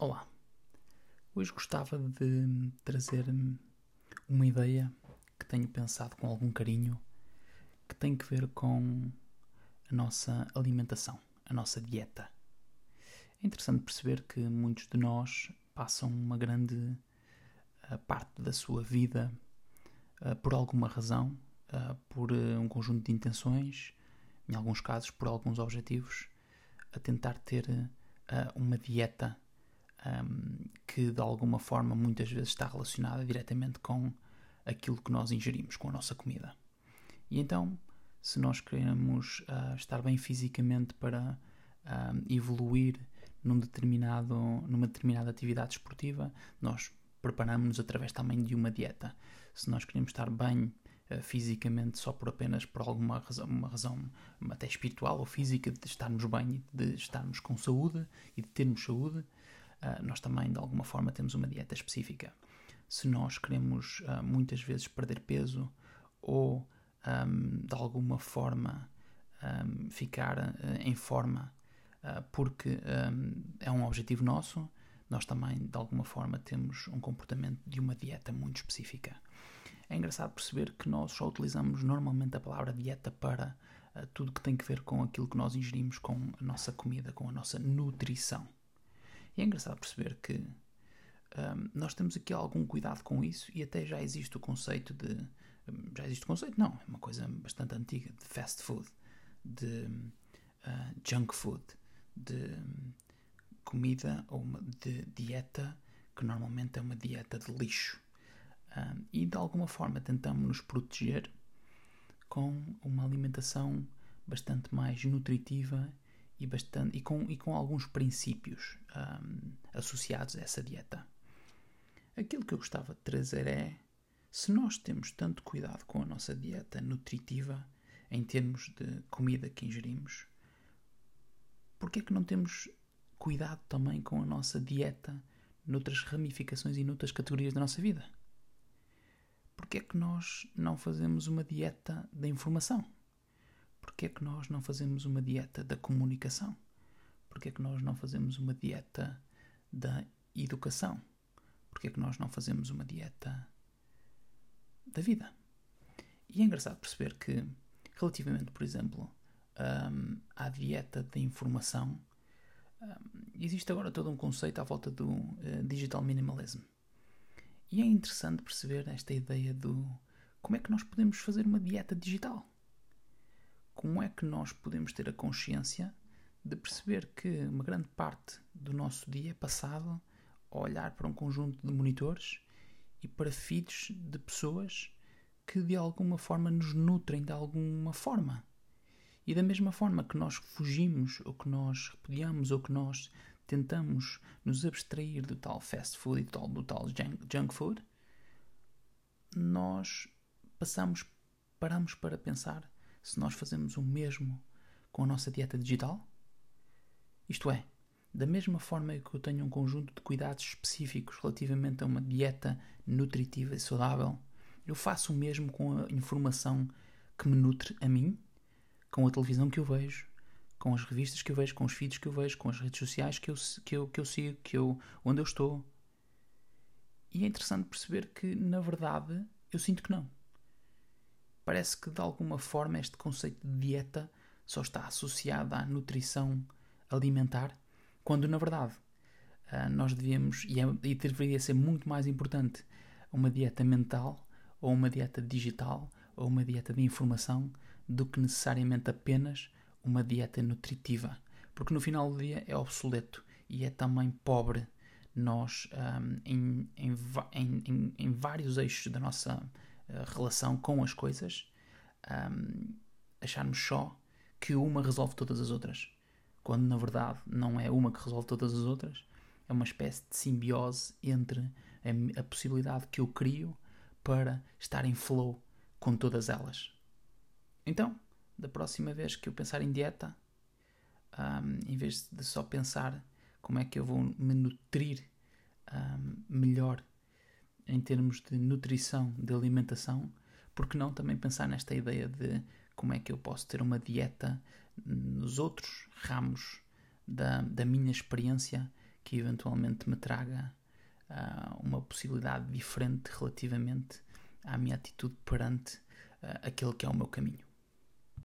Olá, hoje gostava de trazer uma ideia que tenho pensado com algum carinho que tem que ver com a nossa alimentação, a nossa dieta. É interessante perceber que muitos de nós passam uma grande uh, parte da sua vida uh, por alguma razão, uh, por um conjunto de intenções, em alguns casos por alguns objetivos, a tentar ter uma dieta um, que de alguma forma muitas vezes está relacionada diretamente com aquilo que nós ingerimos, com a nossa comida. E então, se nós queremos uh, estar bem fisicamente para uh, evoluir num determinado, numa determinada atividade esportiva, nós preparamos-nos através também de uma dieta. Se nós queremos estar bem uh, fisicamente só por apenas por alguma razão, uma razão até espiritual ou física de estarmos bem e de estarmos com saúde e de termos saúde, nós também, de alguma forma, temos uma dieta específica. Se nós queremos uh, muitas vezes perder peso ou, um, de alguma forma, ficar em forma porque é um objetivo nosso, nós também, de alguma forma, temos um comportamento de uma dieta muito específica. É engraçado perceber que nós só utilizamos normalmente a palavra dieta para tudo que tem que ver com aquilo que nós ingerimos com a nossa comida, com a nossa nutrição. E é engraçado perceber que um, nós temos aqui algum cuidado com isso e até já existe o conceito de. Hum, já existe o conceito? Não, é uma coisa bastante antiga de fast food, de uh, junk food, de um, comida ou uma, de dieta que normalmente é uma dieta de lixo. Um, e de alguma forma tentamos nos proteger com uma alimentação bastante mais nutritiva e, bastante, e, com, e com alguns princípios um, associados a essa dieta. Aquilo que eu gostava de trazer é: se nós temos tanto cuidado com a nossa dieta nutritiva, em termos de comida que ingerimos, por que é que não temos cuidado também com a nossa dieta noutras ramificações e noutras categorias da nossa vida? Porque é que nós não fazemos uma dieta da informação? Porquê é que nós não fazemos uma dieta da comunicação? Porquê é que nós não fazemos uma dieta da educação? Porquê é que nós não fazemos uma dieta da vida? E é engraçado perceber que, relativamente, por exemplo, um, à dieta da informação, um, existe agora todo um conceito à volta do uh, digital minimalism. E é interessante perceber esta ideia do como é que nós podemos fazer uma dieta digital como é que nós podemos ter a consciência de perceber que uma grande parte do nosso dia é passado a olhar para um conjunto de monitores e para feeds de pessoas que de alguma forma nos nutrem de alguma forma. E da mesma forma que nós fugimos, ou que nós repudiamos, ou que nós tentamos nos abstrair do tal fast food e do tal, do tal junk, junk food, nós passamos, paramos para pensar se nós fazemos o mesmo com a nossa dieta digital? Isto é, da mesma forma que eu tenho um conjunto de cuidados específicos relativamente a uma dieta nutritiva e saudável, eu faço o mesmo com a informação que me nutre a mim, com a televisão que eu vejo, com as revistas que eu vejo, com os feeds que eu vejo, com as redes sociais que eu, que eu, que eu sigo, que eu, onde eu estou. E é interessante perceber que, na verdade, eu sinto que não parece que de alguma forma este conceito de dieta só está associado à nutrição alimentar, quando na verdade ah, nós devíamos, e, é, e deveria ser muito mais importante, uma dieta mental, ou uma dieta digital, ou uma dieta de informação, do que necessariamente apenas uma dieta nutritiva. Porque no final do dia é obsoleto e é também pobre nós um, ah, em, em, em, em, vários eixos da nossa relação com as coisas, um, acharmos só que uma resolve todas as outras. Quando na verdade não é uma que resolve todas as outras, é uma espécie de simbiose entre a, a possibilidade que eu crio para estar em flow com todas elas. Então, da próxima vez que eu pensar em dieta, um, em vez de só pensar como é que eu vou me nutrir um, melhor em termos de nutrição, de alimentação, porque não também pensar nesta ideia de como é que eu posso ter uma dieta nos outros ramos da, da minha experiência que eventualmente me traga uh, uma possibilidade diferente relativamente à minha atitude perante uh, aquele que é o meu caminho.